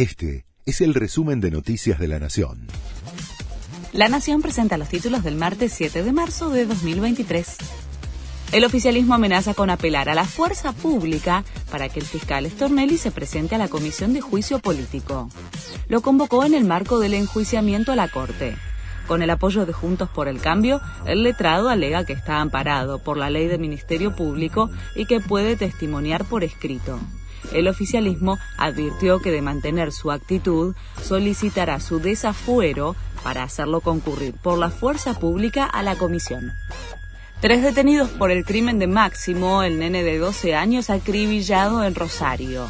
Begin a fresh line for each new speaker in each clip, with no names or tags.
Este es el resumen de Noticias de la Nación.
La Nación presenta los títulos del martes 7 de marzo de 2023. El oficialismo amenaza con apelar a la fuerza pública para que el fiscal Stornelli se presente a la Comisión de Juicio Político. Lo convocó en el marco del enjuiciamiento a la Corte. Con el apoyo de Juntos por el Cambio, el letrado alega que está amparado por la ley de Ministerio Público y que puede testimoniar por escrito. El oficialismo advirtió que de mantener su actitud solicitará su desafuero para hacerlo concurrir por la fuerza pública a la comisión. Tres detenidos por el crimen de Máximo, el nene de 12 años acribillado en Rosario.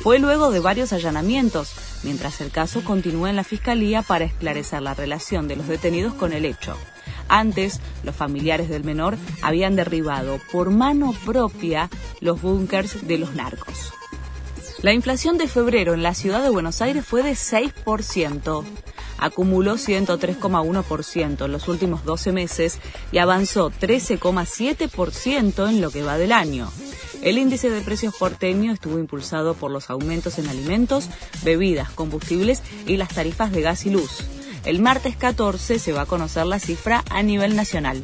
Fue luego de varios allanamientos, mientras el caso continúa en la Fiscalía para esclarecer la relación de los detenidos con el hecho. Antes, los familiares del menor habían derribado por mano propia los búnkers de los narcos. La inflación de febrero en la ciudad de Buenos Aires fue de 6%. Acumuló 103,1% en los últimos 12 meses y avanzó 13,7% en lo que va del año. El índice de precios porteño estuvo impulsado por los aumentos en alimentos, bebidas, combustibles y las tarifas de gas y luz. El martes 14 se va a conocer la cifra a nivel nacional.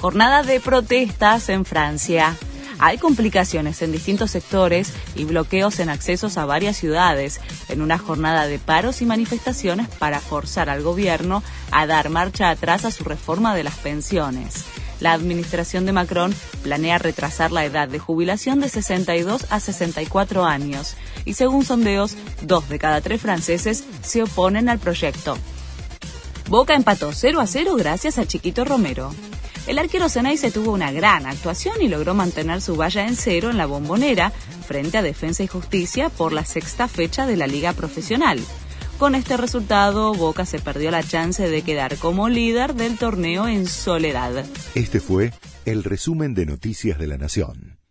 Jornada de protestas en Francia. Hay complicaciones en distintos sectores y bloqueos en accesos a varias ciudades, en una jornada de paros y manifestaciones para forzar al gobierno a dar marcha atrás a su reforma de las pensiones. La administración de Macron planea retrasar la edad de jubilación de 62 a 64 años y según sondeos, dos de cada tres franceses se oponen al proyecto. Boca empató 0 a 0 gracias a Chiquito Romero. El arquero se tuvo una gran actuación y logró mantener su valla en cero en la bombonera frente a Defensa y Justicia por la sexta fecha de la Liga Profesional. Con este resultado, Boca se perdió la chance de quedar como líder del torneo en soledad.
Este fue el resumen de Noticias de la Nación.